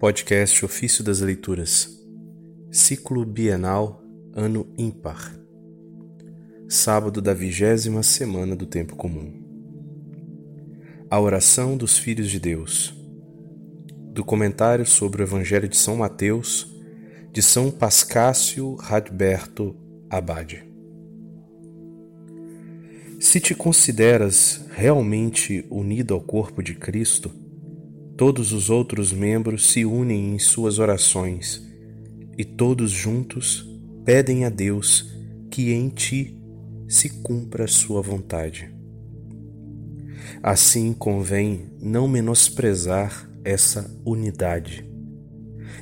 Podcast Ofício das Leituras, Ciclo Bienal, Ano Ímpar, Sábado da vigésima semana do Tempo Comum. A Oração dos Filhos de Deus, do Comentário sobre o Evangelho de São Mateus, de São Pascácio Radberto Abade. Se te consideras realmente unido ao corpo de Cristo, Todos os outros membros se unem em suas orações e todos juntos pedem a Deus que em ti se cumpra sua vontade. Assim convém não menosprezar essa unidade,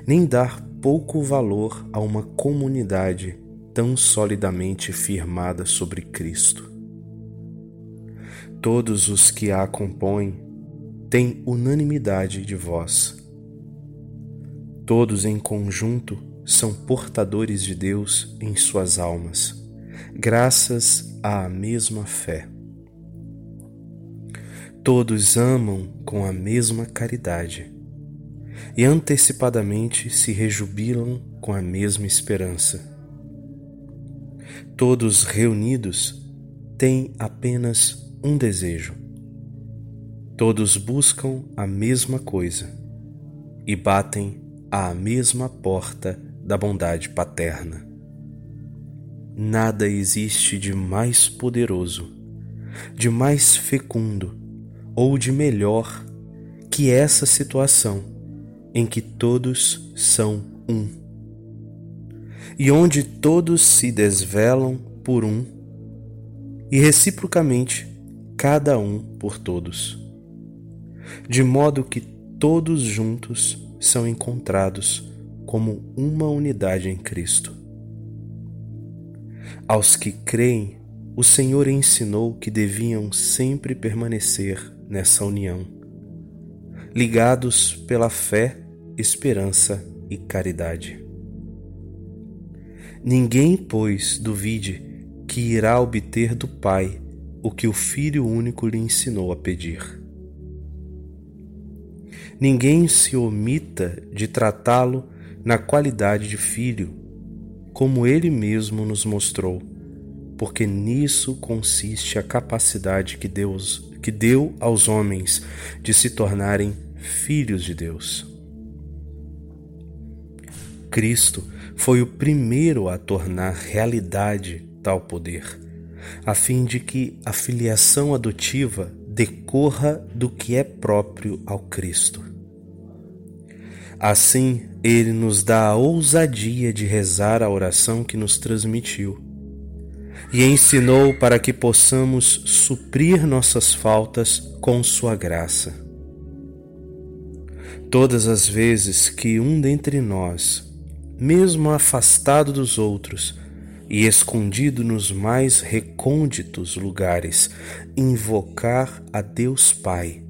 nem dar pouco valor a uma comunidade tão solidamente firmada sobre Cristo. Todos os que a compõem tem unanimidade de voz. Todos em conjunto são portadores de Deus em suas almas, graças à mesma fé. Todos amam com a mesma caridade e antecipadamente se rejubilam com a mesma esperança. Todos reunidos têm apenas um desejo Todos buscam a mesma coisa e batem à mesma porta da bondade paterna. Nada existe de mais poderoso, de mais fecundo ou de melhor que essa situação em que todos são um e onde todos se desvelam por um e reciprocamente cada um por todos de modo que todos juntos são encontrados como uma unidade em Cristo. Aos que creem, o Senhor ensinou que deviam sempre permanecer nessa união, ligados pela fé, esperança e caridade. Ninguém, pois, duvide que irá obter do Pai o que o Filho único lhe ensinou a pedir ninguém se omita de tratá-lo na qualidade de filho, como ele mesmo nos mostrou, porque nisso consiste a capacidade que Deus que deu aos homens de se tornarem filhos de Deus. Cristo foi o primeiro a tornar realidade tal poder, a fim de que a filiação adotiva decorra do que é próprio ao Cristo. Assim, ele nos dá a ousadia de rezar a oração que nos transmitiu e ensinou para que possamos suprir nossas faltas com Sua graça. Todas as vezes que um dentre nós, mesmo afastado dos outros, e escondido nos mais recônditos lugares, invocar a Deus Pai.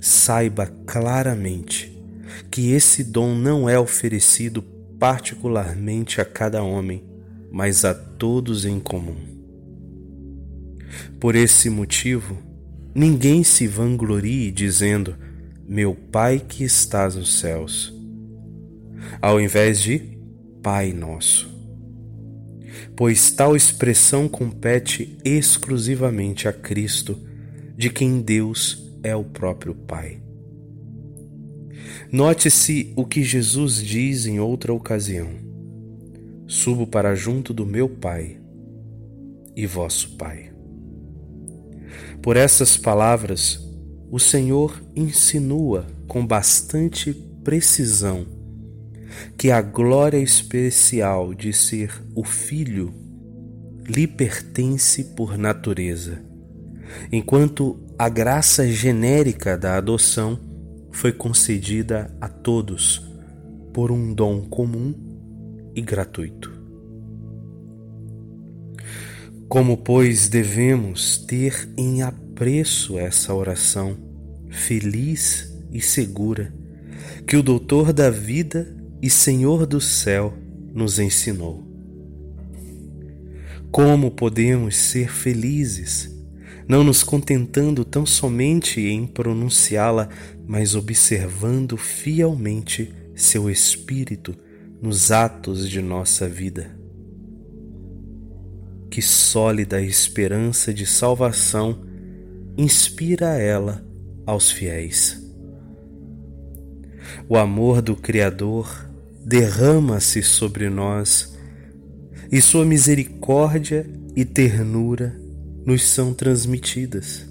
Saiba claramente que esse dom não é oferecido particularmente a cada homem, mas a todos em comum. Por esse motivo, ninguém se vanglorie dizendo: Meu Pai que estás nos céus, ao invés de Pai Nosso pois tal expressão compete exclusivamente a Cristo, de quem Deus é o próprio Pai. Note-se o que Jesus diz em outra ocasião: Subo para junto do meu Pai e vosso Pai. Por essas palavras, o Senhor insinua com bastante precisão que a glória especial de ser o Filho lhe pertence por natureza, enquanto a graça genérica da adoção foi concedida a todos por um dom comum e gratuito. Como, pois, devemos ter em apreço essa oração feliz e segura que o Doutor da vida e Senhor do céu nos ensinou. Como podemos ser felizes, não nos contentando tão somente em pronunciá-la, mas observando fielmente seu espírito nos atos de nossa vida. Que sólida esperança de salvação inspira ela aos fiéis. O amor do Criador derrama-se sobre nós e sua misericórdia e ternura nos são transmitidas.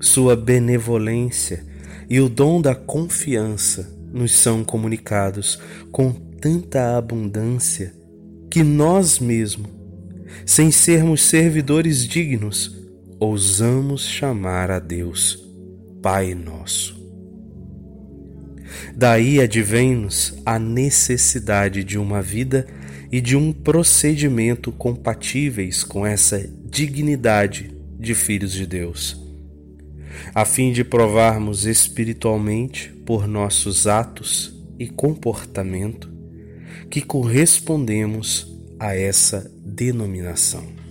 Sua benevolência e o dom da confiança nos são comunicados com tanta abundância que nós mesmos, sem sermos servidores dignos, ousamos chamar a Deus Pai Nosso. Daí advém-nos a necessidade de uma vida e de um procedimento compatíveis com essa dignidade de filhos de Deus, a fim de provarmos espiritualmente por nossos atos e comportamento que correspondemos a essa denominação.